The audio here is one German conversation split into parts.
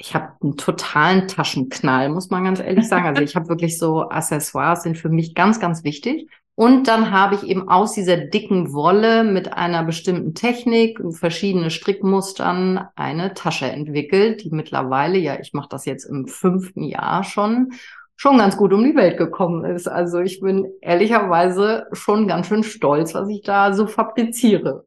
ich habe einen totalen Taschenknall, muss man ganz ehrlich sagen. Also ich habe wirklich so Accessoires sind für mich ganz, ganz wichtig. Und dann habe ich eben aus dieser dicken Wolle mit einer bestimmten Technik, verschiedene Strickmustern eine Tasche entwickelt, die mittlerweile, ja, ich mache das jetzt im fünften Jahr schon, schon ganz gut um die Welt gekommen ist. Also ich bin ehrlicherweise schon ganz schön stolz, was ich da so fabriziere.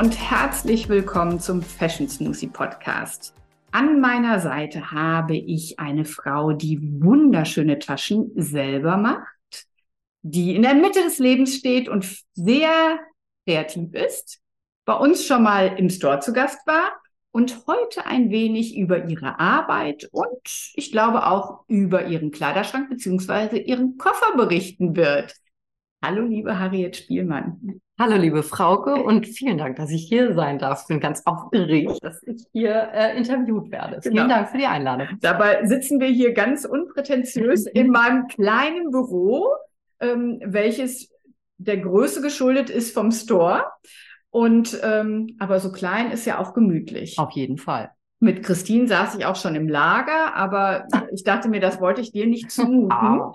Und herzlich willkommen zum Fashion Smoothie Podcast. An meiner Seite habe ich eine Frau, die wunderschöne Taschen selber macht, die in der Mitte des Lebens steht und sehr kreativ ist, bei uns schon mal im Store zu Gast war und heute ein wenig über ihre Arbeit und ich glaube auch über ihren Kleiderschrank beziehungsweise ihren Koffer berichten wird. Hallo, liebe Harriet Spielmann. Hallo, liebe Frauke, und vielen Dank, dass ich hier sein darf. Ich bin ganz aufgeregt, dass ich hier äh, interviewt werde. Vielen genau. Dank für die Einladung. Dabei sitzen wir hier ganz unprätentiös in meinem kleinen Büro, ähm, welches der Größe geschuldet ist vom Store. Und ähm, aber so klein ist ja auch gemütlich. Auf jeden Fall. Mit Christine saß ich auch schon im Lager, aber ich dachte mir, das wollte ich dir nicht zumuten.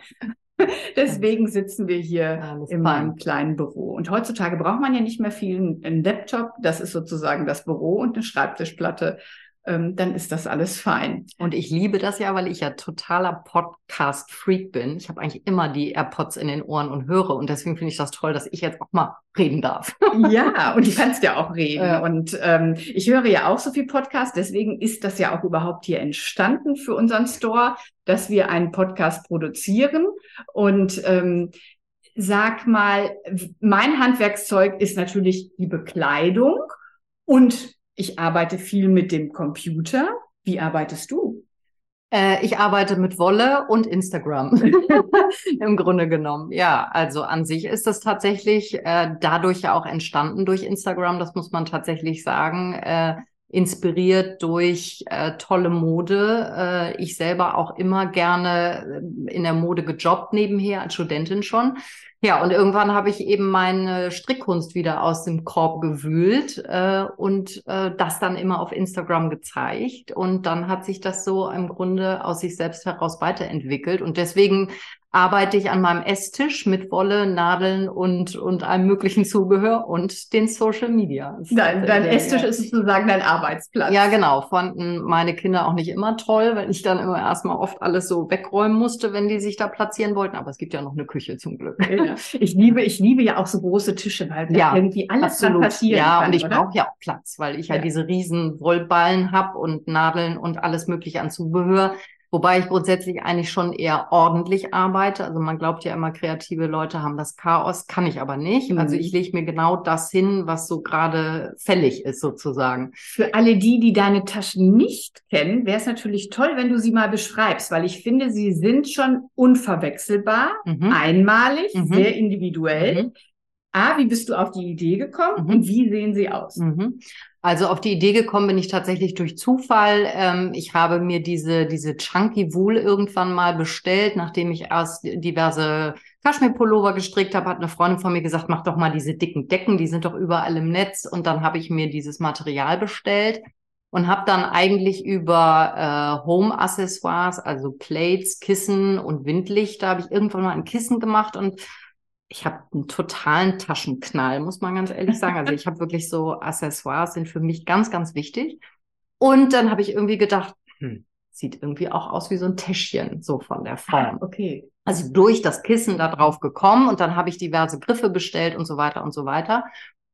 Deswegen sitzen wir hier Alles in meinem kleinen Büro. Und heutzutage braucht man ja nicht mehr viel. Ein Laptop, das ist sozusagen das Büro und eine Schreibtischplatte ähm, dann ist das alles fein. Und ich liebe das ja, weil ich ja totaler Podcast-Freak bin. Ich habe eigentlich immer die AirPods in den Ohren und höre. Und deswegen finde ich das toll, dass ich jetzt auch mal reden darf. ja, und du kannst ja auch reden. Ja. Und ähm, ich höre ja auch so viel Podcast. Deswegen ist das ja auch überhaupt hier entstanden für unseren Store, dass wir einen Podcast produzieren. Und ähm, sag mal, mein Handwerkszeug ist natürlich die Bekleidung und ich arbeite viel mit dem Computer. Wie arbeitest du? Äh, ich arbeite mit Wolle und Instagram. Im Grunde genommen. Ja, also an sich ist das tatsächlich äh, dadurch ja auch entstanden durch Instagram. Das muss man tatsächlich sagen. Äh, inspiriert durch äh, tolle Mode. Äh, ich selber auch immer gerne äh, in der Mode gejobbt nebenher als Studentin schon. Ja, und irgendwann habe ich eben meine Strickkunst wieder aus dem Korb gewühlt äh, und äh, das dann immer auf Instagram gezeigt. Und dann hat sich das so im Grunde aus sich selbst heraus weiterentwickelt. Und deswegen arbeite ich an meinem Esstisch mit Wolle, Nadeln und, und allem möglichen Zubehör und den Social Media. Dein, dein Esstisch ist sozusagen dein Arbeitsplatz. Ja, genau. Fanden meine Kinder auch nicht immer toll, weil ich dann immer erstmal oft alles so wegräumen musste, wenn die sich da platzieren wollten. Aber es gibt ja noch eine Küche zum Glück. Ja. Ich liebe, ich liebe ja auch so große Tische, weil ja, irgendwie alles absolut. passieren Ja, kann, und ich brauche ja auch Platz, weil ich ja, ja diese riesen Wollballen hab und Nadeln und alles mögliche an Zubehör. Wobei ich grundsätzlich eigentlich schon eher ordentlich arbeite. Also man glaubt ja immer, kreative Leute haben das Chaos, kann ich aber nicht. Also mhm. Also ich lege mir genau das hin, was so gerade fällig ist sozusagen. Für alle die, die deine Taschen nicht kennen, wäre es natürlich toll, wenn du sie mal beschreibst, weil ich finde, sie sind schon unverwechselbar, mhm. einmalig, mhm. sehr individuell. A, wie bist du auf die Idee gekommen mhm. und wie sehen sie aus? Mhm. Also auf die Idee gekommen bin ich tatsächlich durch Zufall. Ähm, ich habe mir diese, diese Chunky Wool irgendwann mal bestellt, nachdem ich erst diverse Kaschmir-Pullover gestrickt habe, hat eine Freundin von mir gesagt, mach doch mal diese dicken Decken, die sind doch überall im Netz. Und dann habe ich mir dieses Material bestellt und habe dann eigentlich über äh, Home-Accessoires, also Plates, Kissen und Windlichter, habe ich irgendwann mal ein Kissen gemacht und ich habe einen totalen Taschenknall, muss man ganz ehrlich sagen. Also ich habe wirklich so Accessoires sind für mich ganz, ganz wichtig. Und dann habe ich irgendwie gedacht, hm, sieht irgendwie auch aus wie so ein Täschchen, so von der Form. Ah, okay. Also durch das Kissen da drauf gekommen und dann habe ich diverse Griffe bestellt und so weiter und so weiter.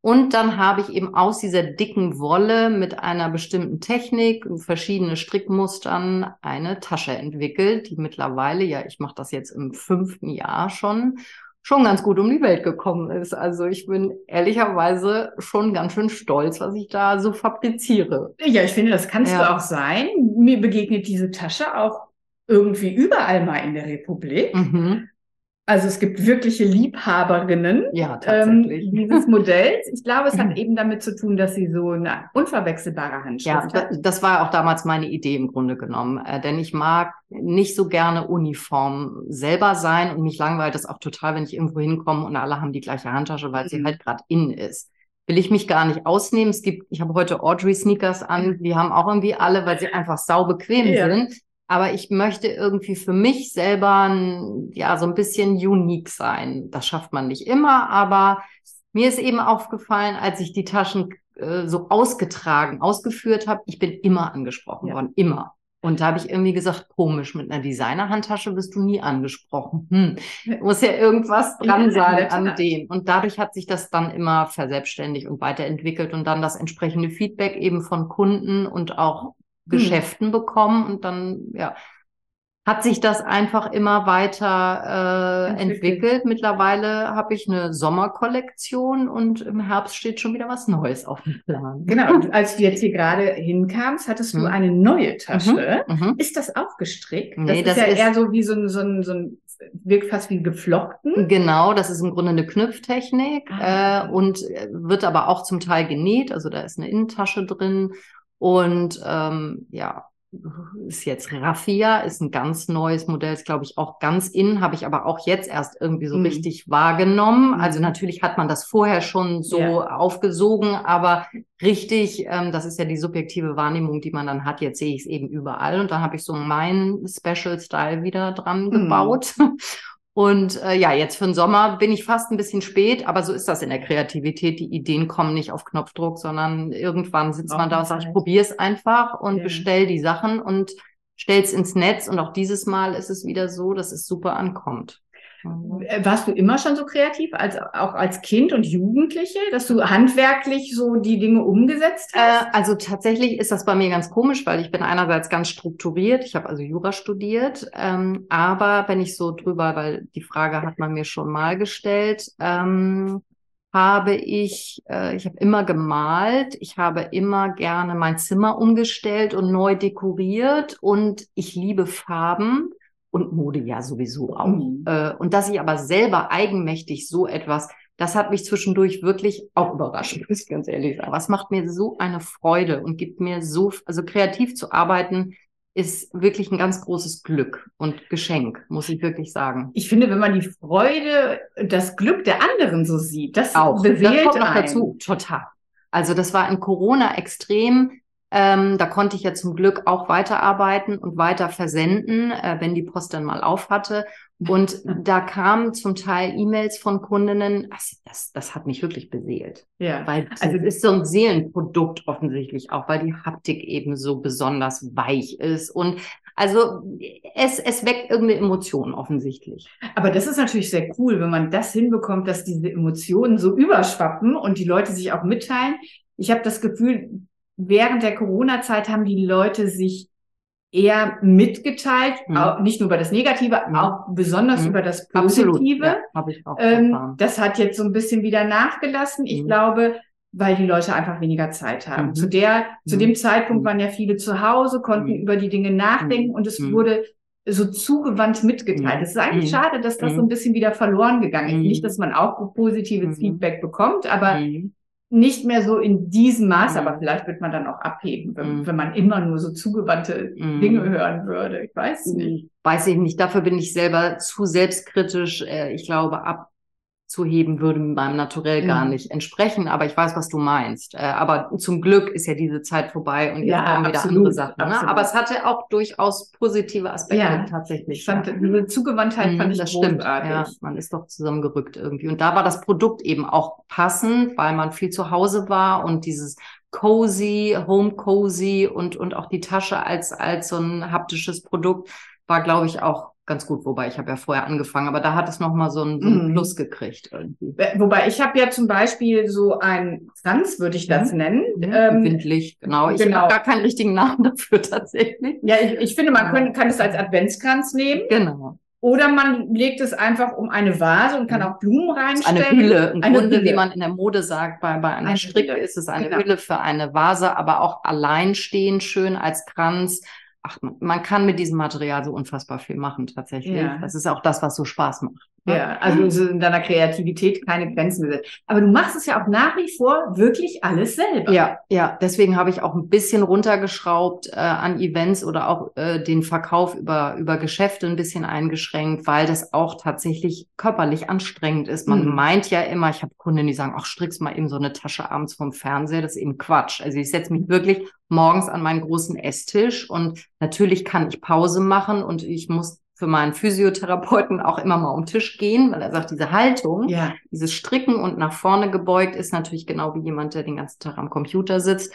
Und dann habe ich eben aus dieser dicken Wolle mit einer bestimmten Technik und verschiedene Strickmustern eine Tasche entwickelt, die mittlerweile, ja, ich mache das jetzt im fünften Jahr schon, schon ganz gut um die Welt gekommen ist. Also ich bin ehrlicherweise schon ganz schön stolz, was ich da so fabriziere. Ja, ich finde, das kannst ja. du auch sein. Mir begegnet diese Tasche auch irgendwie überall mal in der Republik. Mhm. Also es gibt wirkliche Liebhaberinnen ja. Ähm, dieses Modells. Ich glaube, es hat eben damit zu tun, dass sie so eine unverwechselbare Handschrift ja, hat. Das war auch damals meine Idee im Grunde genommen. Äh, denn ich mag nicht so gerne Uniform selber sein und mich langweilt das auch total, wenn ich irgendwo hinkomme und alle haben die gleiche Handtasche, weil mhm. sie halt gerade in ist. Will ich mich gar nicht ausnehmen. Es gibt, ich habe heute Audrey Sneakers an, die haben auch irgendwie alle, weil sie einfach sau bequem ja. sind aber ich möchte irgendwie für mich selber ja so ein bisschen unique sein. Das schafft man nicht immer, aber mir ist eben aufgefallen, als ich die Taschen äh, so ausgetragen, ausgeführt habe, ich bin immer angesprochen ja. worden, immer. Und da habe ich irgendwie gesagt, komisch, mit einer Designer-Handtasche wirst du nie angesprochen. Hm, muss ja irgendwas dran sein an dem. Und dadurch hat sich das dann immer verselbstständigt und weiterentwickelt und dann das entsprechende Feedback eben von Kunden und auch hm. Geschäften bekommen und dann, ja, hat sich das einfach immer weiter äh, entwickelt. entwickelt. Mittlerweile habe ich eine Sommerkollektion und im Herbst steht schon wieder was Neues auf dem Plan. Genau, und als du jetzt hier gerade hinkamst, hattest du mhm. eine neue Tasche. Mhm. mhm. Ist das auch gestrickt? Nee, das, das ist ja ist eher so wie so ein, so ein, so ein wirkt fast wie geflochten. Genau, das ist im Grunde eine Knüpftechnik ah. äh, und wird aber auch zum Teil genäht. Also da ist eine Innentasche drin und ähm, ja, ist jetzt Raffia, ist ein ganz neues Modell, ist glaube ich auch ganz in, habe ich aber auch jetzt erst irgendwie so mhm. richtig wahrgenommen. Also mhm. natürlich hat man das vorher schon so ja. aufgesogen, aber richtig, ähm, das ist ja die subjektive Wahrnehmung, die man dann hat. Jetzt sehe ich es eben überall und dann habe ich so meinen Special Style wieder dran mhm. gebaut. Und äh, ja, jetzt für den Sommer bin ich fast ein bisschen spät, aber so ist das in der Kreativität. Die Ideen kommen nicht auf Knopfdruck, sondern irgendwann sitzt man da und sagt, ich probiere es einfach und ja. bestell die Sachen und stell's ins Netz. Und auch dieses Mal ist es wieder so, dass es super ankommt. Äh, warst du immer schon so kreativ, als auch als Kind und Jugendliche, dass du handwerklich so die Dinge umgesetzt hast? Äh, also tatsächlich ist das bei mir ganz komisch, weil ich bin einerseits ganz strukturiert. Ich habe also Jura studiert, ähm, aber wenn ich so drüber, weil die Frage hat man mir schon mal gestellt, ähm, habe ich, äh, ich habe immer gemalt, ich habe immer gerne mein Zimmer umgestellt und neu dekoriert und ich liebe Farben und Mode ja sowieso auch. Mhm. Äh, und dass ich aber selber eigenmächtig so etwas, das hat mich zwischendurch wirklich auch überrascht, muss ich ganz ehrlich sagen. Was macht mir so eine Freude und gibt mir so, also kreativ zu arbeiten, ist wirklich ein ganz großes Glück und Geschenk, muss ich wirklich sagen. Ich finde, wenn man die Freude, das Glück der anderen so sieht, das auch beseelt das kommt noch dazu. Total. Also das war in Corona extrem ähm, da konnte ich ja zum Glück auch weiterarbeiten und weiter versenden, äh, wenn die Post dann mal auf hatte. Und da kamen zum Teil E-Mails von Kundinnen, also das, das hat mich wirklich beseelt. Ja. Weil also es ist so ein Seelenprodukt offensichtlich auch, weil die Haptik eben so besonders weich ist. Und also es, es weckt irgendeine Emotion offensichtlich. Aber das ist natürlich sehr cool, wenn man das hinbekommt, dass diese Emotionen so überschwappen und die Leute sich auch mitteilen. Ich habe das Gefühl, während der Corona-Zeit haben die Leute sich eher mitgeteilt, mhm. auch, nicht nur über das Negative, mhm. auch besonders mhm. über das Positive. Ja, hab ich auch ähm, das hat jetzt so ein bisschen wieder nachgelassen. Ich mhm. glaube, weil die Leute einfach weniger Zeit haben. Mhm. Zu der, zu dem Zeitpunkt waren ja viele zu Hause, konnten über die Dinge nachdenken und es wurde so zugewandt mitgeteilt. Es ist eigentlich schade, dass das so ein bisschen wieder verloren gegangen ist. Nicht, dass man auch positives Feedback bekommt, aber nicht mehr so in diesem Maß, mhm. aber vielleicht wird man dann auch abheben, wenn, mhm. wenn man immer nur so zugewandte mhm. Dinge hören würde. Ich weiß nicht. Weiß ich nicht. Dafür bin ich selber zu selbstkritisch. Äh, ich glaube, ab heben, würde meinem Naturell gar mhm. nicht entsprechen. Aber ich weiß, was du meinst. Äh, aber zum Glück ist ja diese Zeit vorbei und jetzt ja, kommen wieder andere Sachen. Ne? Aber es hatte auch durchaus positive Aspekte ja, tatsächlich. Ich fand, ja. diese Zugewandtheit fand mhm, ich das stimmt. Ja, man ist doch zusammengerückt irgendwie. Und da war das Produkt eben auch passend, weil man viel zu Hause war und dieses cozy, home cozy und, und auch die Tasche als, als so ein haptisches Produkt war, glaube ich, auch ganz gut, wobei ich habe ja vorher angefangen, aber da hat es nochmal so ein, so ein Mhm. Plus gekriegt irgendwie. Wobei ich habe ja zum Beispiel so ein Kranz, würde ich das Mhm. nennen. Mhm. Ähm, Windlicht, genau. Ich genau. habe gar keinen richtigen Namen dafür tatsächlich. ja, ich, ich finde, man können, kann es als Adventskranz nehmen Genau. oder man legt es einfach um eine Vase und kann auch Blumen reinstellen. eine Hülle. Im Eine Grunde, Hülle. wie man in der Mode sagt, bei, bei einer Eine Stricke ist es eine Genau. Hülle für eine Vase, aber auch alleinstehend schön als Kranz. Ach, man, kann mit diesem Material so unfassbar viel machen, tatsächlich. Ja. Das ist auch das, was so Spaß macht. Ja, also ist in deiner Kreativität keine Grenzen gesetzt. Aber du machst es ja auch nach wie vor wirklich alles selber. Ja, ja, deswegen habe ich auch ein bisschen runtergeschraubt äh, an Events oder auch äh, den Verkauf über, über Geschäfte ein bisschen eingeschränkt, weil das auch tatsächlich körperlich anstrengend ist. Man Mhm. meint ja immer, ich habe Kunden, die sagen, ach, strickst mal eben so eine Tasche abends vom Fernseher, das ist eben Quatsch. Also ich setze mich wirklich morgens an meinen großen Esstisch und natürlich kann ich Pause machen und ich muss für meinen Physiotherapeuten auch immer mal um den Tisch gehen, weil er sagt, diese Haltung, Ja. dieses Stricken und nach vorne gebeugt ist natürlich genau wie jemand, der den ganzen Tag am Computer sitzt.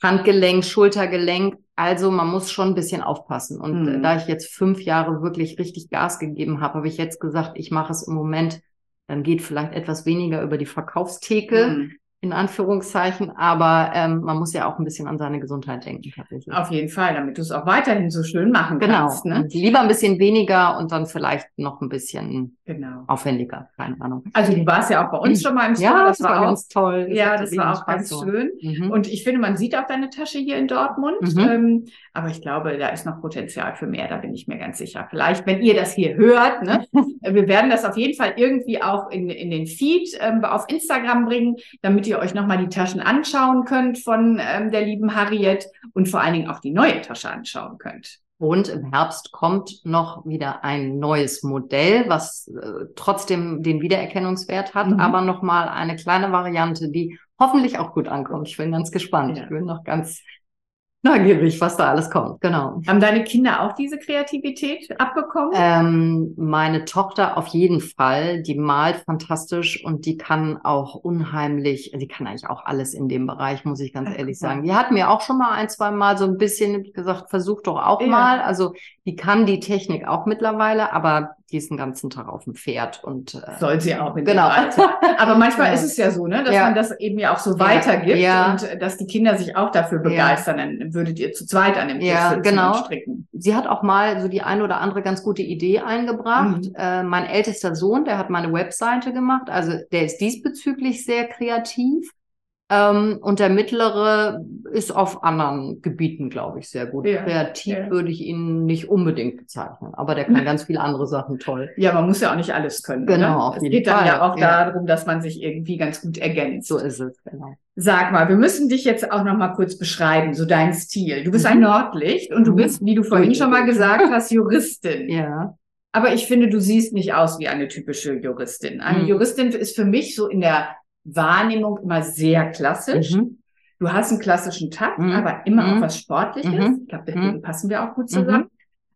Handgelenk, Schultergelenk. Also man muss schon ein bisschen aufpassen. Und Mhm. äh, da ich jetzt fünf Jahre wirklich richtig Gas gegeben habe, habe ich jetzt gesagt, ich mache es im Moment. Dann geht vielleicht etwas weniger über die Verkaufstheke, Mhm. In Anführungszeichen. Aber ähm, man muss ja auch ein bisschen an seine Gesundheit denken, tatsächlich. Auf jeden Fall, damit du es auch weiterhin so schön machen Genau. kannst. Ne? Und lieber ein bisschen weniger und dann vielleicht noch ein bisschen Genau. aufwendiger. Keine Ahnung. Also du warst ja auch bei uns schon mal im Store, Ja, das war auch ganz toll. Ja, hat das war auch ganz gemacht. schön. Mhm. Und ich finde, man sieht auch deine Tasche hier in Dortmund. Mhm. Ähm, aber ich glaube, da ist noch Potenzial für mehr, da bin ich mir ganz sicher. Vielleicht, wenn ihr das hier hört, ne? wir werden das auf jeden Fall irgendwie auch in, in den Feed ähm, auf Instagram bringen, damit ihr euch nochmal die Taschen anschauen könnt von ähm, der lieben Harriet und vor allen Dingen auch die neue Tasche anschauen könnt. Und im Herbst kommt noch wieder ein neues Modell, was äh, trotzdem den Wiedererkennungswert hat, Mhm. aber nochmal eine kleine Variante, die hoffentlich auch gut ankommt. Ich bin ganz gespannt. Ja. Ich bin noch ganz neugierig, was da alles kommt. Genau. Haben deine Kinder auch diese Kreativität abbekommen? Ähm, meine Tochter auf jeden Fall, die malt fantastisch und die kann auch unheimlich, die kann eigentlich auch alles in dem Bereich, muss ich ganz Ach, ehrlich sagen. Die hat mir auch schon mal ein, zwei Mal so ein bisschen gesagt, versuch doch auch Ja. mal. Also die kann die Technik auch mittlerweile, aber die ist den ganzen Tag auf dem Pferd und äh, Soll sie auch in genau. Aber manchmal Ja. ist es ja so, ne, dass Ja. man das eben ja auch so weitergibt Ja. und äh, dass die Kinder sich auch dafür begeistern. Dann würdet ihr zu zweit an dem Tisch Ja, genau. stricken. Sie hat auch mal so die ein oder andere ganz gute Idee eingebracht. Mhm. Äh, mein ältester Sohn, der hat meine Webseite gemacht, also der ist diesbezüglich sehr kreativ. Ähm, und der mittlere ist auf anderen Gebieten, glaube ich, sehr gut. Ja, Kreativ ja. würde ich ihn nicht unbedingt bezeichnen, aber der kann ganz viele andere Sachen toll. Ja, man muss ja auch nicht alles können. Genau, oder? auf Es geht dann Fall, ja auch ja. darum, dass man sich irgendwie ganz gut ergänzt. So ist es, genau. Sag mal, wir müssen dich jetzt auch noch mal kurz beschreiben, so dein Stil. Du bist Mhm. ein Nordlicht und du Mhm. bist, wie du vorhin schon mal gesagt hast, Juristin. Ja. Aber ich finde, du siehst nicht aus wie eine typische Juristin. Eine Mhm. Juristin ist für mich so in der Wahrnehmung immer sehr klassisch. Mhm. Du hast einen klassischen Takt, Mhm. aber immer auch Mhm. was Sportliches. Mhm. Ich glaube, deswegen Mhm. passen wir auch gut zusammen.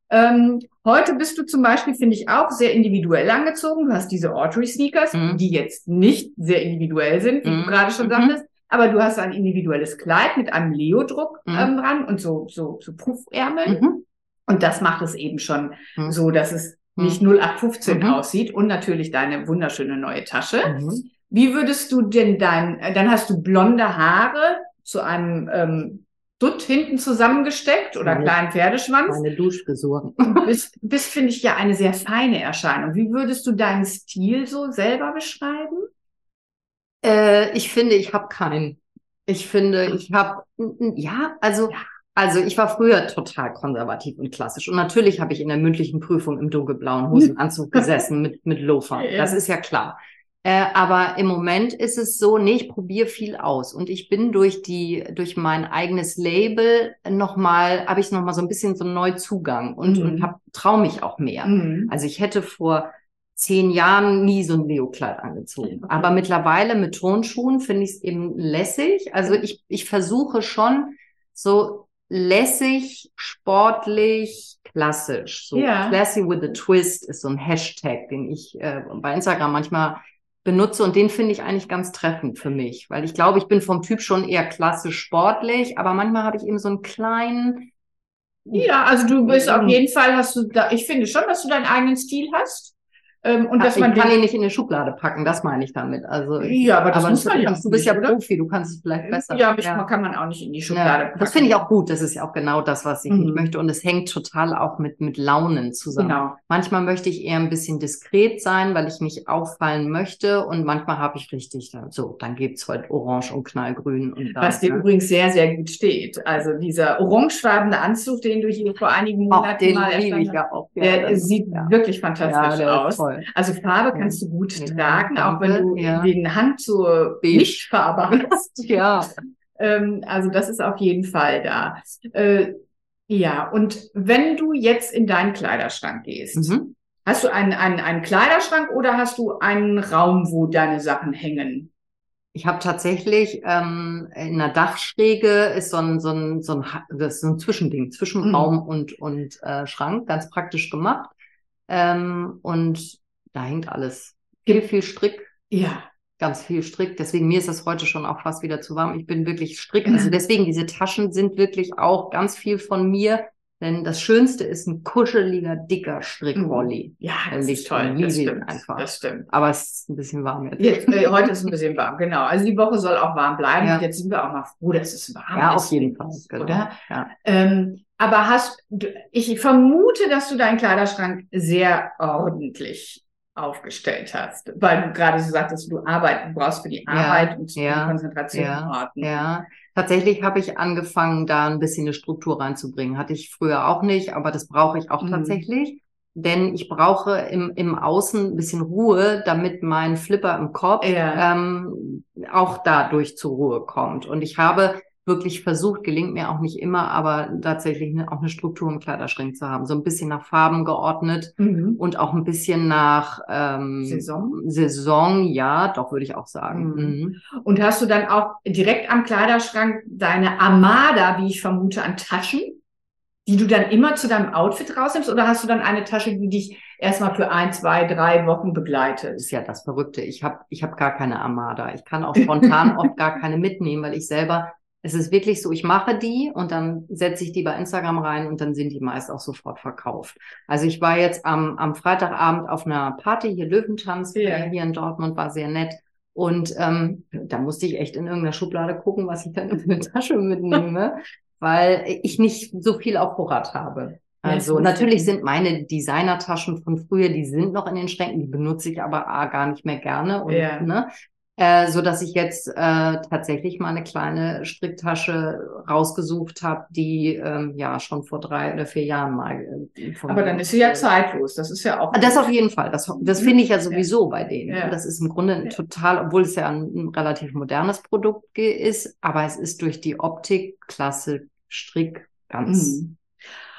Ähm, heute bist du zum Beispiel, finde ich, auch sehr individuell angezogen. Du hast diese Autry-Sneakers, Mhm. die jetzt nicht sehr individuell sind, wie Mhm. du gerade schon Mhm. sagtest. Aber du hast ein individuelles Kleid mit einem Leo-Druck Mhm. ähm, dran und so, so, so Puffärmeln. Mhm. Und das macht es eben schon Mhm. so, dass es Mhm. nicht 0815 Mhm. aussieht und natürlich deine wunderschöne neue Tasche. Mhm. Wie würdest du denn dein, äh, dann hast du blonde Haare zu einem ähm, Dutt hinten zusammengesteckt oder Meine- kleinen Pferdeschwanz. Meine Duschfrisuren. Bist, bist finde ich, ja eine sehr feine Erscheinung. Wie würdest du deinen Stil so selber beschreiben? Äh, ich finde, ich habe keinen. Ich finde, ich habe, ja, also, Ja. also ich war früher total konservativ und klassisch. Und natürlich habe ich in der mündlichen Prüfung im dunkelblauen Hosenanzug gesessen mit, mit Loafern. Ja. Das ist ja klar. Äh, aber im Moment ist es so, nee, ich probiere viel aus. Und ich bin durch die, durch mein eigenes Label nochmal, habe ich nochmal so ein bisschen so einen Neuzugang und, Mhm. und hab, trau mich auch mehr. Mhm. Also ich hätte vor zehn Jahren nie so ein Leo-Kleid angezogen. Okay. Aber mittlerweile mit Turnschuhen finde ich es eben lässig. Also ich, ich versuche schon so lässig, sportlich, klassisch. So Ja. classy with a twist ist so ein Hashtag, den ich äh, bei Instagram manchmal benutze und den finde ich eigentlich ganz treffend für mich, weil ich glaube, ich bin vom Typ schon eher klassisch sportlich, aber manchmal habe ich eben so einen kleinen Ja, also du bist auf jeden Fall, hast du da, ich finde schon, dass du deinen eigenen Stil hast. Ähm, und dass ich man kann den- ihn nicht in eine Schublade packen, das meine ich damit. Also, Ja, aber das muss man ja du auch bist ja oder? Profi, du kannst es vielleicht besser. ja, mich kann man auch nicht in die Schublade Ja, packen. das finde ich auch gut. Das ist ja auch genau das, was ich Mhm. nicht möchte. Und es hängt total auch mit, mit Launen zusammen. Genau. Manchmal möchte ich eher ein bisschen diskret sein, weil ich nicht auffallen möchte. Und manchmal habe ich richtig, so, dann gibt's heute Orange und Knallgrün. Und dann, Was dir ne? übrigens sehr, sehr gut steht. Also dieser orangefarbene Anzug, den du hier vor einigen Auch Monaten den mal ich erstanden ja auch. hast, der sieht ja. wirklich ja, fantastisch aus. toll. Also Farbe kannst du gut Ja, tragen, auch wenn du ja. den Hand zur Beige. Lichtfarbe hast. Ja. Ähm, also das ist auf jeden Fall da. Äh, ja, und wenn du jetzt in deinen Kleiderschrank gehst, Mhm. hast du einen, einen, einen Kleiderschrank oder hast du einen Raum, wo deine Sachen hängen? Ich habe tatsächlich ähm, in der Dachschräge ist so ein, so ein, so ein, das ist so ein Zwischending zwischen Mhm. Raum und, und äh, Schrank, ganz praktisch gemacht. Ähm, und da hängt alles. Viel, viel Strick, Ja. ganz viel Strick. Deswegen mir ist das heute schon auch fast wieder zu warm. Ich bin wirklich Strick. Also deswegen diese Taschen sind wirklich auch ganz viel von mir. Denn das Schönste ist ein kuscheliger, dicker Strickrolli. Ja, Weil das ist toll. Das stimmt. einfach. Das stimmt. Aber es ist ein bisschen warm jetzt. Jetzt, äh, heute ist ein bisschen warm, genau. Also die Woche soll auch warm bleiben. Ja. Und jetzt sind wir auch mal froh, dass es warm Ja, ist. auf jeden Fall. Genau. Oder? Ja. Ähm, aber hast ich vermute, dass du deinen Kleiderschrank sehr ordentlich aufgestellt hast, weil du gerade so sagtest, du arbeiten brauchst für die Ja, Arbeit und ja, die Konzentration ja. Ja, tatsächlich habe ich angefangen, da ein bisschen eine Struktur reinzubringen. Hatte ich früher auch nicht, aber das brauche ich auch Mhm. tatsächlich. Denn ich brauche im, im Außen ein bisschen Ruhe, damit mein Flipper im Kopf Ja. ähm, auch dadurch zur Ruhe kommt. Und ich habe wirklich versucht, gelingt mir auch nicht immer, aber tatsächlich eine, auch eine Struktur im Kleiderschrank zu haben. So ein bisschen nach Farben geordnet Mhm. und auch ein bisschen nach ähm, Saison? Saison, ja, doch würde ich auch sagen. Mhm. Mhm. Und hast du dann auch direkt am Kleiderschrank deine Armada, wie ich vermute, an Taschen, die du dann immer zu deinem Outfit rausnimmst? Oder hast du dann eine Tasche, die dich erstmal für ein, zwei, drei Wochen begleitet? Das ist ja das Verrückte. Ich habe ich hab gar keine Armada. Ich kann auch spontan oft gar keine mitnehmen, weil ich selber, es ist wirklich so, ich mache die und dann setze ich die bei Instagram rein und dann sind die meist auch sofort verkauft. Also ich war jetzt am, am Freitagabend auf einer Party, hier Löwentanz, Ja. äh, hier in Dortmund, war sehr nett. Und ähm, da musste ich echt in irgendeiner Schublade gucken, was ich dann für eine Tasche mitnehme, weil ich nicht so viel auf Vorrat habe. Ja, Also ist natürlich ja- sind meine Designertaschen von früher, die sind noch in den Schränken, die benutze ich aber A, gar nicht mehr gerne. Und, Ja. ne, äh, so dass ich jetzt äh, tatsächlich mal eine kleine Stricktasche rausgesucht habe, die ähm, ja schon vor drei oder vier Jahren mal. Äh, Aber dann ist sie ja zeitlos. Das ist ja auch. Ah, Das auf jeden Fall. Das, das finde ich ja Ja. sowieso bei denen. Ja. Das ist im Grunde Ja. total, obwohl es ja ein, ein relativ modernes Produkt ist, aber es ist durch die Optik, Klasse, Strick ganz. Mhm.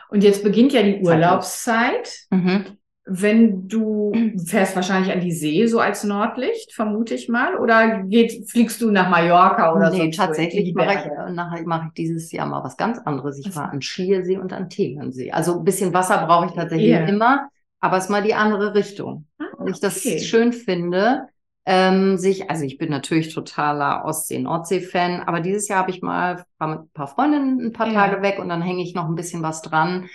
Und jetzt beginnt ja die. Urlaubszeit. Mhm. Wenn du fährst wahrscheinlich an die See, so als Nordlicht, vermute ich mal, oder geht, fliegst du nach Mallorca oder nee, in die tatsächlich mache ich, nachher mache ich dieses Jahr mal was ganz anderes. Ich Was fahre an Schliersee und an Tegernsee. Also ein bisschen Wasser brauche ich tatsächlich Ja. immer, aber es ist mal die andere Richtung. Ah, Weil ich das okay. schön finde, ähm, sich, also ich bin natürlich totaler Ostsee-Nordsee-Fan, aber dieses Jahr habe ich mal war mit ein paar Freundinnen ein paar Ja. Tage weg und dann hänge ich noch ein bisschen was dran.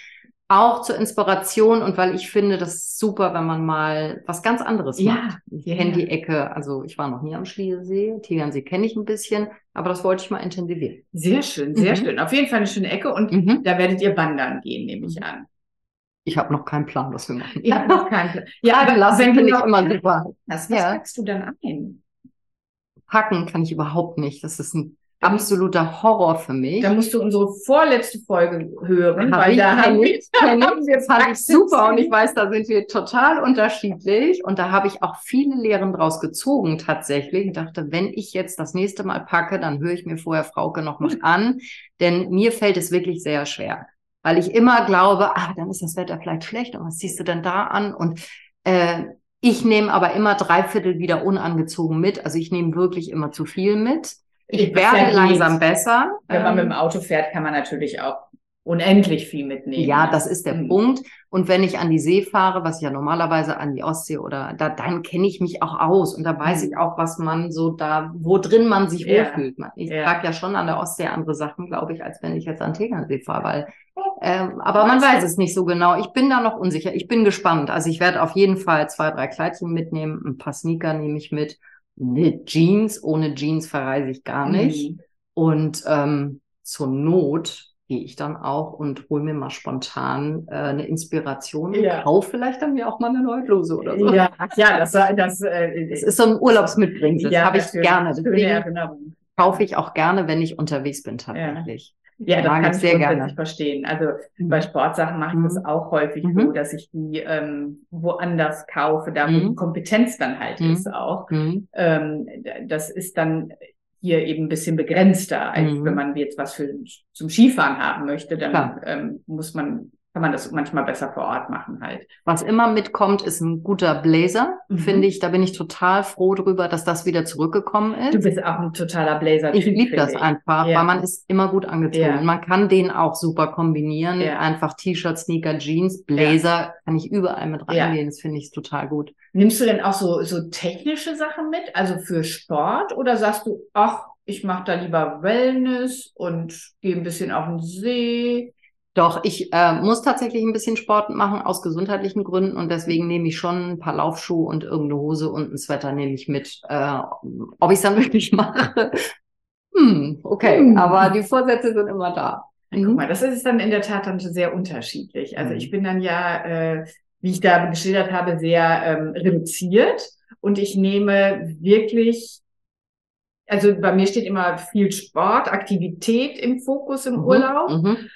Auch zur Inspiration und weil ich finde, das ist super, wenn man mal was ganz anderes Ja, macht. Ich ja, kenne die Ecke, also ich war noch nie am Schliersee, Tegernsee kenne ich ein bisschen, aber das wollte ich mal intensivieren. Sehr schön, sehr Mhm. schön. Auf jeden Fall eine schöne Ecke und Mhm. da werdet ihr wandern gehen, nehme ich an. Ich habe noch keinen Plan, was wir machen. Ihr habt noch keinen Plan. Ja, aber lassen wenn du ich noch immer super. hast, was Ja. packst du dann ein? Packen kann ich überhaupt nicht. Das ist ein absoluter Horror für mich. Da musst du unsere vorletzte Folge hören, Hab weil ich, da haben wir, haben wir fand ich super und ich weiß, da sind wir total unterschiedlich und da habe ich auch viele Lehren draus gezogen tatsächlich. Ich dachte, wenn ich jetzt das nächste Mal packe, dann höre ich mir vorher Frauke nochmal an, denn mir fällt es wirklich sehr schwer, weil ich immer glaube, ah, dann ist das Wetter vielleicht schlecht und was ziehst du denn da an und äh, ich nehme aber immer drei Viertel wieder unangezogen mit. Also ich nehme wirklich immer zu viel mit. Ich werde langsam besser. Wenn man mit Ähm, dem Auto fährt, kann man natürlich auch unendlich viel mitnehmen. Ja, das ist der Mhm. Punkt. Und wenn ich an die See fahre, was ich ja normalerweise an die Ostsee oder da, dann kenne ich mich auch aus und da weiß Mhm. ich auch, was man so da, wo drin man sich Ja. wohlfühlt. Ich Ja. trage ja schon an der Ostsee andere Sachen, glaube ich, als wenn ich jetzt an Tegernsee fahre, weil ähm, aber man weiß es nicht so genau. Ich bin da noch unsicher. Ich bin gespannt. Also ich werde auf jeden Fall zwei, drei Kleidchen mitnehmen, ein paar Sneaker nehme ich mit, eine Jeans. Ohne Jeans verreise ich gar nicht. Mhm. Und ähm, zur Not gehe ich dann auch und hole mir mal spontan äh, eine Inspiration und Ja. kaufe vielleicht dann mir auch mal eine neue Bluse oder so. Ja, ja, das, das, äh, Das ist so ein Urlaubsmitbringsel. Das habe ich gerne. Deswegen Erinnerung. kaufe ich auch gerne, wenn ich unterwegs bin tatsächlich. Ja, das Mag kann ich sehr gerne. verstehen. Also bei Sportsachen mache ich das Mhm. auch häufig Mhm. so, dass ich die ähm, woanders kaufe, da wo Mhm. die Kompetenz dann halt Mhm. ist auch. Mhm. Ähm, das ist dann hier eben ein bisschen begrenzter, als Mhm. wenn man jetzt was für zum Skifahren haben möchte, dann ähm, muss man, kann man das manchmal besser vor Ort machen halt. Was immer mitkommt, ist ein guter Blazer, Mhm. finde ich. Da bin ich total froh drüber, dass das wieder zurückgekommen ist. Du bist auch ein totaler blazer Ich liebe das einfach, Ja. weil man ist immer gut angezogen. Ja. Man kann den auch super kombinieren. Ja. Einfach T-Shirt, Sneaker, Jeans, Blazer kann ich überall mit reingehen. Das finde ich total gut. Nimmst du denn auch so, so technische Sachen mit, also für Sport? Oder sagst du, ach, ich mache da lieber Wellness und gehe ein bisschen auf den See? Doch, ich äh, muss tatsächlich ein bisschen Sport machen aus gesundheitlichen Gründen und deswegen nehme ich schon ein paar Laufschuhe und irgendeine Hose und ein Sweater nehme ich mit. Äh, ob ich es dann wirklich mache? Hm, okay, Hm. aber die Vorsätze sind immer da. Guck mal, das ist dann in der Tat dann sehr unterschiedlich. Also Mhm. ich bin dann ja, äh, wie ich da geschildert habe, sehr ähm, reduziert und ich nehme wirklich, also bei mir steht immer viel Sport, Aktivität im Fokus im Mhm, Urlaub Mhm.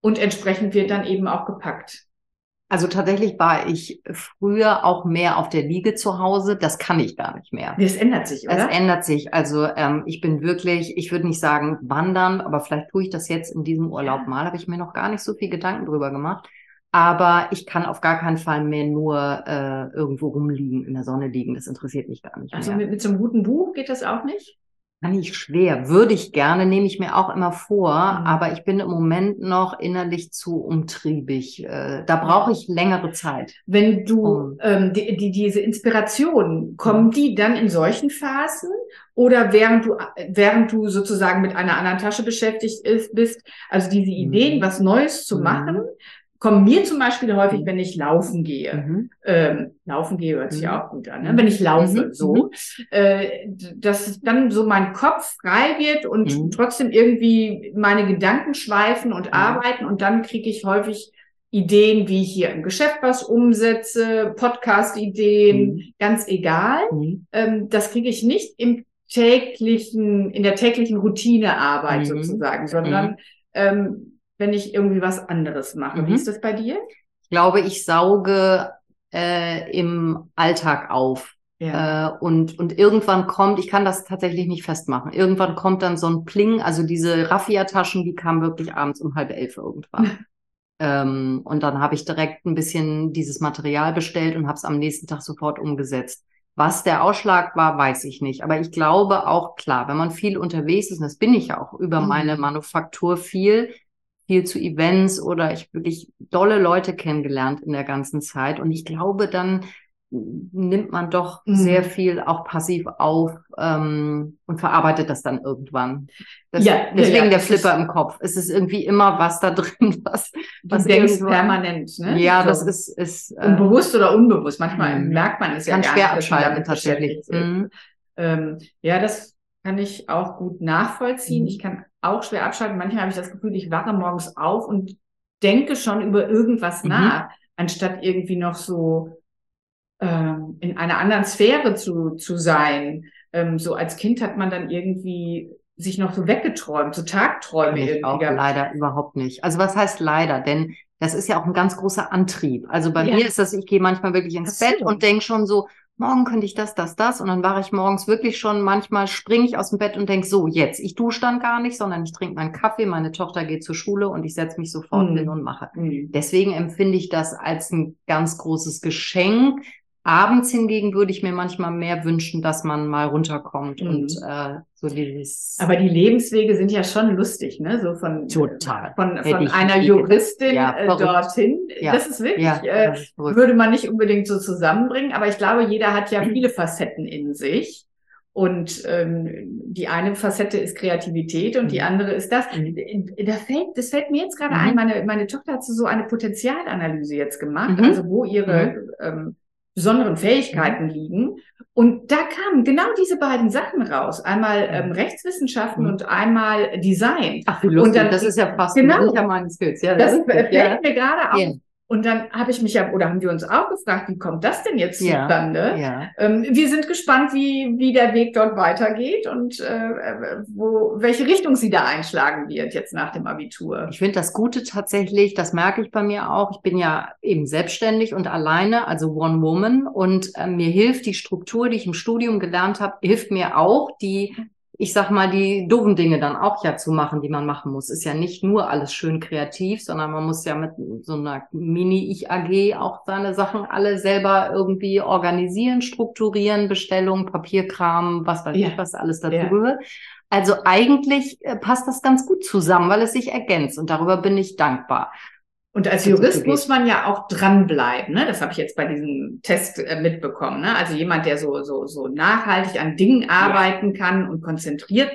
Und entsprechend wird dann eben auch gepackt. Also tatsächlich war ich früher auch mehr auf der Liege zu Hause. Das kann ich gar nicht mehr. Das ändert sich, Es oder? ändert sich. Also ähm, ich bin wirklich, ich würde nicht sagen wandern, aber vielleicht tue ich das jetzt in diesem Urlaub mal. Habe ich mir noch gar nicht so viel Gedanken drüber gemacht. Aber ich kann auf gar keinen Fall mehr nur äh, irgendwo rumliegen, in der Sonne liegen. Das interessiert mich gar nicht Also mehr. mit, mit so einem guten Buch geht das auch nicht? Kann ich schwer. Würde ich gerne, nehme ich mir auch immer vor. Mhm. Aber ich bin im Moment noch innerlich zu umtriebig. Äh, da brauche ich längere Zeit. Wenn du Oh. ähm, die, die, diese Inspiration, Mhm. kommen die dann in solchen Phasen oder während du während du sozusagen mit einer anderen Tasche beschäftigt ist, bist, also diese Ideen, Mhm. was Neues zu Mhm. machen, kommen mir zum Beispiel häufig, wenn ich laufen gehe. Mhm. Ähm, laufen gehe hört sich Mhm. auch gut an, ne? wenn ich laufe, Mhm. so, äh, d- dass dann so mein Kopf frei wird und Mhm. trotzdem irgendwie meine Gedanken schweifen und Mhm. arbeiten und dann kriege ich häufig Ideen, wie ich hier im Geschäft was umsetze, Podcast-Ideen, Mhm. ganz egal. Mhm. Ähm, das kriege ich nicht im täglichen, in der täglichen Routinearbeit Mhm. sozusagen, sondern ähm, wenn ich irgendwie was anderes mache. Wie Mhm. ist das bei dir? Ich glaube, ich sauge äh, im Alltag auf. Äh, und, und irgendwann kommt, ich kann das tatsächlich nicht festmachen, irgendwann kommt dann so ein Pling, also diese Raffia-Taschen, die kamen wirklich abends um halb elf irgendwann. ähm, und dann habe ich direkt ein bisschen dieses Material bestellt und habe es am nächsten Tag sofort umgesetzt. Was der Ausschlag war, weiß ich nicht. Aber ich glaube auch, klar, wenn man viel unterwegs ist, und das bin ich ja auch über Mhm. meine Manufaktur viel, viel zu Events oder ich wirklich dolle Leute kennengelernt in der ganzen Zeit. Und ich glaube, dann nimmt man doch Mhm. sehr viel auch passiv auf ähm, und verarbeitet das dann irgendwann. Das, Ja, deswegen ja, der Flipper ist- im Kopf. Es ist irgendwie immer was da drin, was, Du was denkst irgendwo- permanent, ne? Ja, So. das ist, ist äh, Und bewusst oder unbewusst. Manchmal Mhm. merkt man es ja gar schwer nicht, abschalten tatsächlich. Mhm. Ähm, ja, das kann ich auch gut nachvollziehen. Mhm. Ich kann auch schwer abschalten. Manchmal habe ich das Gefühl, ich wache morgens auf und denke schon über irgendwas Mhm. nach, anstatt irgendwie noch so ähm, in einer anderen Sphäre zu, zu sein. Ähm, so als Kind hat man dann irgendwie sich noch so weggeträumt, so Tagträume irgendwie auch gehabt. leider überhaupt nicht. Also was heißt leider? Denn das ist ja auch ein ganz großer Antrieb. Also bei Ja. mir ist das, ich gehe manchmal wirklich ins. Bett und denke schon so, morgen könnte ich das, das, das. Und dann wache ich morgens wirklich schon, manchmal springe ich aus dem Bett und denke, so, jetzt, ich dusche dann gar nicht, sondern ich trinke meinen Kaffee, meine Tochter geht zur Schule und ich setze mich sofort Mhm. hin und mache. Mhm. Deswegen empfinde ich das als ein ganz großes Geschenk. Abends hingegen würde ich mir manchmal mehr wünschen, dass man mal runterkommt Mhm. und äh, so dieses. Aber die Lebenswege sind ja schon lustig, ne? So von, Total. von, von einer Juristin. Ja, äh, dorthin. Ja. Das ist wirklich, ja, äh, das ist verrückt. würde man nicht unbedingt so zusammenbringen, aber ich glaube, jeder hat ja viele Facetten in sich. Und ähm, die eine Facette ist Kreativität und die Mhm. andere ist das. Mhm. Da fällt, das fällt mir jetzt gerade Mhm. ein, meine, meine Tochter hat so eine Potenzialanalyse jetzt gemacht, Mhm. also wo ihre ähm, besonderen Fähigkeiten liegen. Und da kamen genau diese beiden Sachen raus. Einmal ähm, Rechtswissenschaften Mhm. und einmal Design. Ach, wie lustig. Und dann- das ist ja fast Genau. das ja meine Skills. Ja, Das ist fällt ja. mir gerade auf. Ja. Und dann habe ich mich ja, oder haben wir uns auch gefragt, wie kommt das denn jetzt Ja. zustande? Ja. Ähm, wir sind gespannt, wie, wie der Weg dort weitergeht und äh, wo, welche Richtung sie da einschlagen wird jetzt nach dem Abitur. Ich finde das Gute tatsächlich, das merke ich bei mir auch. Ich bin ja eben selbstständig und alleine, also One Woman. Und äh, mir hilft die Struktur, die ich im Studium gelernt habe, hilft mir auch, die, ich sag mal, die doofen Dinge dann auch ja zu machen, die man machen muss. Ist ja nicht nur alles schön kreativ, sondern man muss ja mit so einer Mini-Ich-AG auch seine Sachen alle selber irgendwie organisieren, strukturieren, Bestellungen, Papierkram, was weiß Ja. ich, was alles dazu Ja. gehört. Also eigentlich äh, passt das ganz gut zusammen, weil es sich ergänzt und darüber bin ich dankbar. Und als Jurist muss man ja auch dranbleiben. Ne? Das habe ich jetzt bei diesem Test äh, mitbekommen. Ne? Also jemand, der so, so, so nachhaltig an Dingen arbeiten kann und konzentriert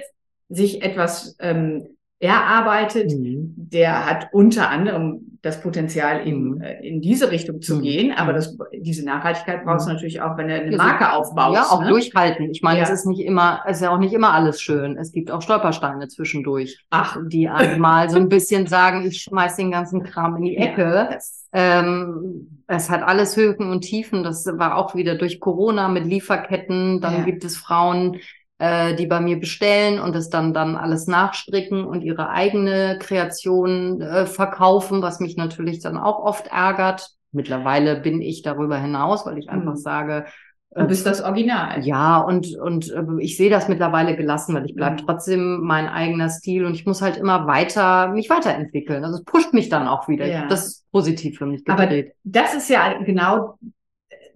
sich etwas ähm, erarbeitet, der hat unter anderem das Potenzial, in, Mhm. äh, in diese Richtung zu Mhm. gehen. Aber Mhm. das, diese Nachhaltigkeit brauchst du Mhm. natürlich auch, wenn du eine Ja, Marke aufbaust. Ja, auch ne? durchhalten. Ich meine, Ja. es ist nicht immer, es ist ja auch nicht immer alles schön. Es gibt auch Stolpersteine zwischendurch, Ach, die einmal so ein bisschen sagen, ich schmeiß den ganzen Kram in die Ja, Ecke. das, Ähm, es hat alles Höhen und Tiefen. Das war auch wieder durch Corona mit Lieferketten. Dann Ja. gibt es Frauen, äh, die bei mir bestellen und es dann dann alles nachstricken und ihre eigene Kreation äh, verkaufen, was mich natürlich dann auch oft ärgert. Mittlerweile bin ich darüber hinaus, weil ich einfach Mhm. sage, du bist das Original. ja, und, und äh, ich sehe das mittlerweile gelassen, weil ich bleib Mhm. trotzdem mein eigener Stil und ich muss halt immer weiter, mich weiterentwickeln. Also es pusht mich dann auch wieder. Ja. Das ist positiv für mich Aber gedreht. das ist ja genau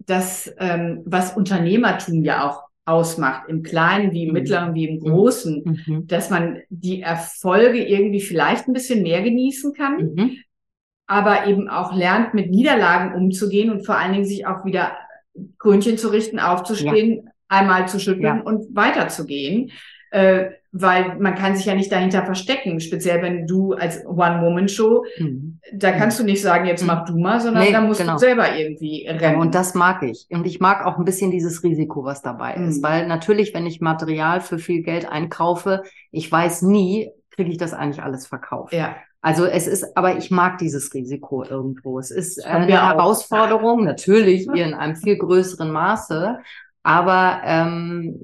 das, ähm, was Unternehmertum ja auch ausmacht, im Kleinen wie im Mhm. Mittleren wie im Großen, Mhm. dass man die Erfolge irgendwie vielleicht ein bisschen mehr genießen kann, Mhm. aber eben auch lernt, mit Niederlagen umzugehen und vor allen Dingen sich auch wieder Krönchen zu richten, aufzustehen, einmal zu schütteln Ja. und weiterzugehen. Äh, weil man kann sich ja nicht dahinter verstecken, speziell wenn du als One-Woman-Show Mhm. da kannst du nicht sagen, jetzt Mhm. mach du mal, sondern Nee, da musst genau. du selber irgendwie rennen. Und das mag ich. Und ich mag auch ein bisschen dieses Risiko, was dabei ist. Mhm. Weil natürlich, wenn ich Material für viel Geld einkaufe, ich weiß nie, kriege ich das eigentlich alles verkauft. ja. Also es ist, aber ich mag dieses Risiko irgendwo. Es ist haben eine. Herausforderung, natürlich hier in einem viel größeren Maße. Aber ähm,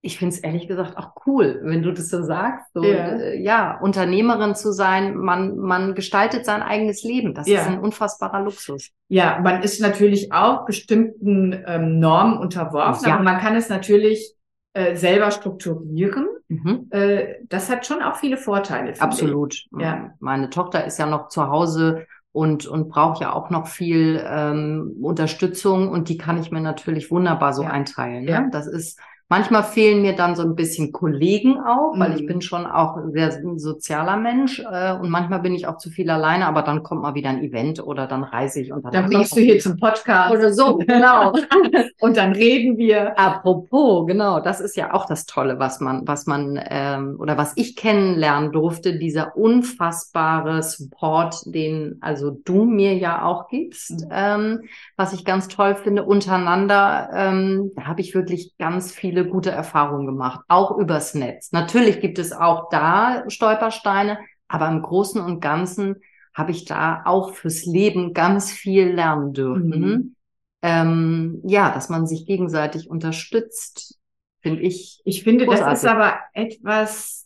ich finde es ehrlich gesagt auch cool, wenn du das so sagst. So, Ja. äh, ja, Unternehmerin zu sein, man, man gestaltet sein eigenes Leben. Das Ja. ist ein unfassbarer Luxus. ja, man ist natürlich auch bestimmten ähm, Normen unterworfen, Ja. aber man kann es natürlich äh, selber strukturieren. Mhm. Äh, das hat schon auch viele Vorteile. Absolut. Ja. Meine Tochter ist ja noch zu Hause und, und braucht ja auch noch viel ähm, Unterstützung und die kann ich mir natürlich wunderbar so einteilen. Ne? Ja. Das ist, manchmal fehlen mir dann so ein bisschen Kollegen auch, weil ich Mhm. bin schon auch sehr ein sozialer Mensch äh, und manchmal bin ich auch zu viel alleine, aber dann kommt mal wieder ein Event oder dann reise ich und dann, ich. Dann ich auch- du hier zum Podcast oder so, genau. und dann reden wir. Apropos, genau, das ist ja auch das Tolle, was man, was man ähm, oder was ich kennenlernen durfte, dieser unfassbare Support, den also du mir ja auch gibst, Mhm. ähm, was ich ganz toll finde untereinander. Ähm, da habe ich wirklich ganz viele gute Erfahrungen gemacht, auch übers Netz. Natürlich gibt es auch da Stolpersteine, aber im Großen und Ganzen habe ich da auch fürs Leben ganz viel lernen dürfen. Mhm. Ähm, ja, dass man sich gegenseitig unterstützt, finde ich. Ich finde, das Großartig. ist aber etwas,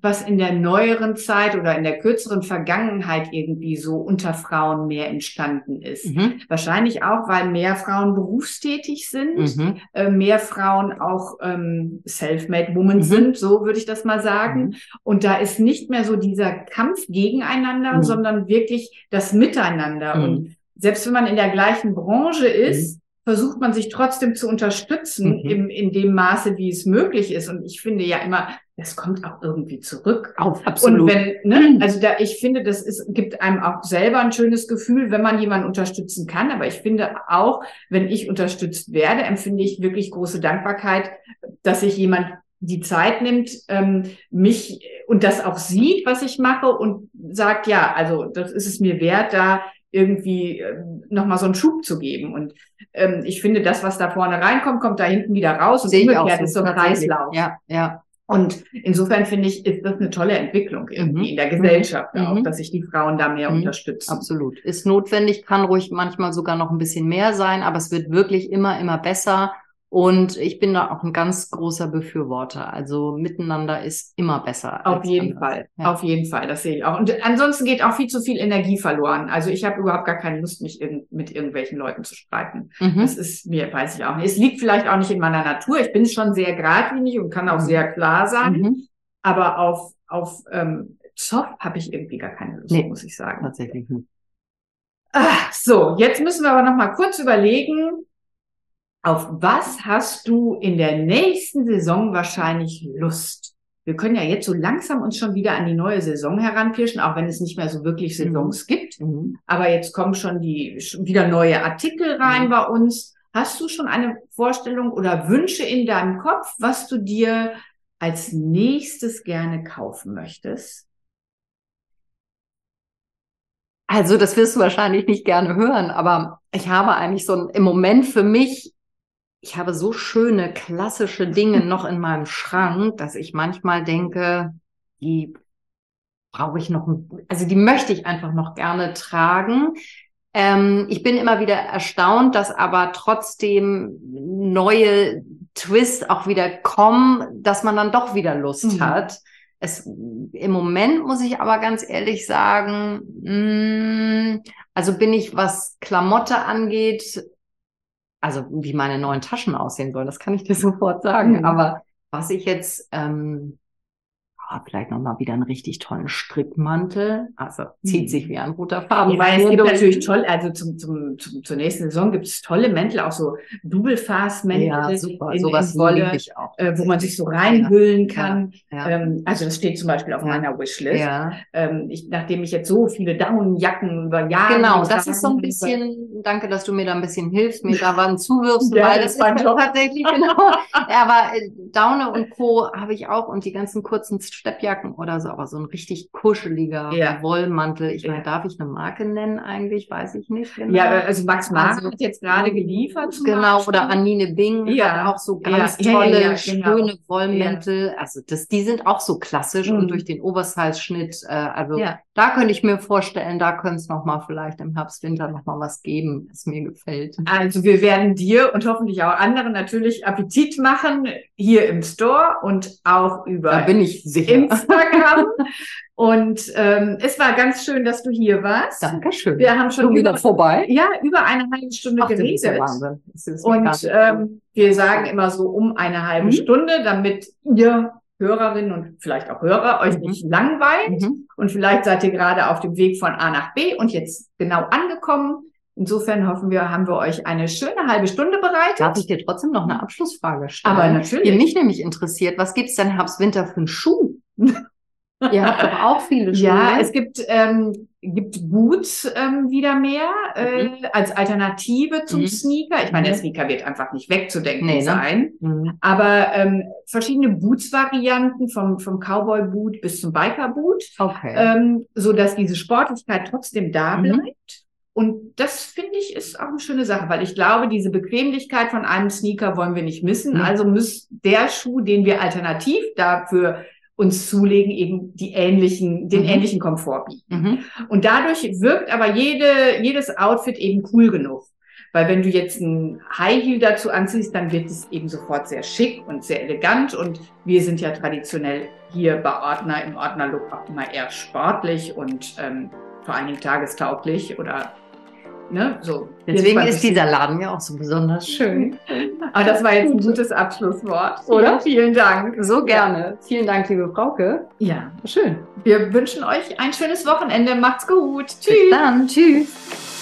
was in der neueren Zeit oder in der kürzeren Vergangenheit irgendwie so unter Frauen mehr entstanden ist. Mhm. Wahrscheinlich auch, weil mehr Frauen berufstätig sind, Mhm. äh, mehr Frauen auch ähm, self-made women Mhm. sind, so würde ich das mal sagen. Mhm. Und da ist nicht mehr so dieser Kampf gegeneinander, Mhm. sondern wirklich das Miteinander. Mhm. Und selbst wenn man in der gleichen Branche ist, versucht man sich trotzdem zu unterstützen Mhm. im, in dem Maße, wie es möglich ist. Und ich finde ja immer, das kommt auch irgendwie zurück. Auf, Und wenn, ne, Mhm. also da, ich finde, das ist, gibt einem auch selber ein schönes Gefühl, wenn man jemanden unterstützen kann. Aber ich finde auch, wenn ich unterstützt werde, empfinde ich wirklich große Dankbarkeit, dass sich jemand die Zeit nimmt, ähm, mich und das auch sieht, was ich mache und sagt, ja, also das ist es mir wert, da irgendwie ähm, nochmal so einen Schub zu geben. Und ähm, ich finde, das, was da vorne reinkommt, kommt da hinten wieder raus und umgekehrt so, ist so ein. Kreislauf. Ja, ja. Und insofern finde ich, ist das eine tolle Entwicklung irgendwie Mhm. in der Gesellschaft auch, Mhm. dass sich die Frauen da mehr Mhm. unterstützen. Absolut. Ist notwendig, kann ruhig manchmal sogar noch ein bisschen mehr sein, aber es wird wirklich immer, immer besser. Und ich bin da auch ein ganz großer Befürworter. Also miteinander ist immer besser. Auf jeden anders. Fall, Ja. auf jeden Fall, das sehe ich auch. Und ansonsten geht auch viel zu viel Energie verloren. Also ich habe überhaupt gar keine Lust, mich irg mit irgendwelchen Leuten zu streiten. Mhm. Das ist mir, weiß ich auch nicht. Es liegt vielleicht auch nicht in meiner Natur. Ich bin schon sehr geradlinig und kann auch Mhm. sehr klar sein. Mhm. Aber auf, auf ähm, Zoff habe ich irgendwie gar keine Lust, Nee. muss ich sagen. Tatsächlich nicht. Ah, so, jetzt müssen wir aber noch mal kurz überlegen, auf was hast du in der nächsten Saison wahrscheinlich Lust? Wir können ja jetzt so langsam uns schon wieder an die neue Saison heranpirschen, auch wenn es nicht mehr so wirklich Saisons gibt. Mhm. Aber jetzt kommen schon die schon wieder neue Artikel rein Mhm. bei uns. Hast du schon eine Vorstellung oder Wünsche in deinem Kopf, was du dir als nächstes gerne kaufen möchtest? Also, das wirst du wahrscheinlich nicht gerne hören, aber ich habe eigentlich so ein, im Moment für mich, ich habe so schöne klassische Dinge noch in meinem Schrank, dass ich manchmal denke, die brauche ich noch, also die möchte ich einfach noch gerne tragen. Ähm, ich bin immer wieder erstaunt, dass aber trotzdem neue Twists auch wieder kommen, dass man dann doch wieder Lust Mhm. hat. Es, Im Moment muss ich aber ganz ehrlich sagen, mh, also bin ich, was Klamotte angeht, also wie meine neuen Taschen aussehen sollen, das kann ich dir sofort sagen. Mhm. Aber was ich jetzt, ähm, ah, vielleicht nochmal wieder einen richtig tollen Strickmantel, also zieht Mhm. sich wie ein roter Faden. Meine, es gibt natürlich toll, also zum, zum, zum, zur nächsten Saison gibt es tolle Mäntel, auch so Double-Fast-Mäntel Ja, super, in, sowas in Wolle, ich auch. äh, wo man sich so reinhüllen kann. Ja, Ähm, also das steht zum Beispiel auf Ja. meiner Wishlist. ja. Ähm, ich, nachdem ich jetzt so viele Daunenjacken über Jahre Genau, das ist so ein bisschen, danke, dass du mir da ein bisschen hilfst, mir da was zuwirfst, Ja, weil das das ist tatsächlich genau. Ja, aber äh, Daune und Co. habe ich auch und die ganzen kurzen Steppjacken oder so, aber so ein richtig kuscheliger Ja. Wollmantel. Ich meine, Ja. darf ich eine Marke nennen eigentlich? Weiß ich nicht. Genau. Ja, also Max Mark Also, hat jetzt gerade geliefert. Genau, Beispiel. oder Anine Bing Ja. hat auch so ganz tolle, ja, genau. schöne Wollmäntel. Also das, die sind auch so klassisch Mhm. und durch den Oversize-Schnitt, äh, also. Da könnte ich mir vorstellen, da könnte es nochmal vielleicht im Herbst, Winter nochmal was geben, das mir gefällt. Also wir werden dir und hoffentlich auch anderen natürlich Appetit machen, hier im Store und auch über Da bin ich sicher. Instagram. Und ähm, es war ganz schön, dass du hier warst. Dankeschön. Wir haben schon wieder über, vorbei. ja, über eine halbe Stunde Ach, das ist ja geredet. Wahnsinn. Das ist Und ähm, wir sagen immer so um eine halbe Mhm. Stunde, damit ihr Hörerinnen und vielleicht auch Hörer euch Mhm. nicht langweilt. Mhm. Und vielleicht seid ihr gerade auf dem Weg von A nach B und jetzt genau angekommen. Insofern hoffen wir, haben wir euch eine schöne halbe Stunde bereitet. Darf ich dir trotzdem noch eine Abschlussfrage stellen? Aber natürlich. Die mich nämlich interessiert, was gibt's denn Herbst, Winter für einen Schuh? Ihr habt doch auch viele Schuhe. Ja, ne? es gibt, ähm, gibt Boots ähm, wieder mehr äh, als Alternative zum Mhm. Sneaker. Ich meine, der Mhm. Sneaker wird einfach nicht wegzudenken Nee, ne? sein. Mhm. Aber ähm, verschiedene Boots-Varianten vom, vom Cowboy-Boot bis zum Biker-Boot, Okay. ähm, so dass diese Sportlichkeit trotzdem da Mhm. bleibt. Und das finde ich ist auch eine schöne Sache, weil ich glaube, diese Bequemlichkeit von einem Sneaker wollen wir nicht missen. Nee. Also muss der Schuh, den wir alternativ dafür uns zulegen, eben die ähnlichen, den Mhm. ähnlichen Komfort bieten. Mhm. Und dadurch wirkt aber jede, jedes Outfit eben cool genug. Weil wenn du jetzt ein High Heel dazu anziehst, dann wird es eben sofort sehr schick und sehr elegant. Und wir sind ja traditionell hier bei Ordner im Ordnerlook auch immer eher sportlich und ähm, vor allen Dingen tagestauglich oder ne, so. Deswegen 24 ist dieser Laden ja auch so besonders schön. Aber das war jetzt ein gutes Abschlusswort, Oder? oder? Vielen Dank. So gerne. Vielen Dank, liebe Frauke. Ja, Schön. wir wünschen euch ein schönes Wochenende. Macht's gut. Bis Tschüss. dann. Tschüss.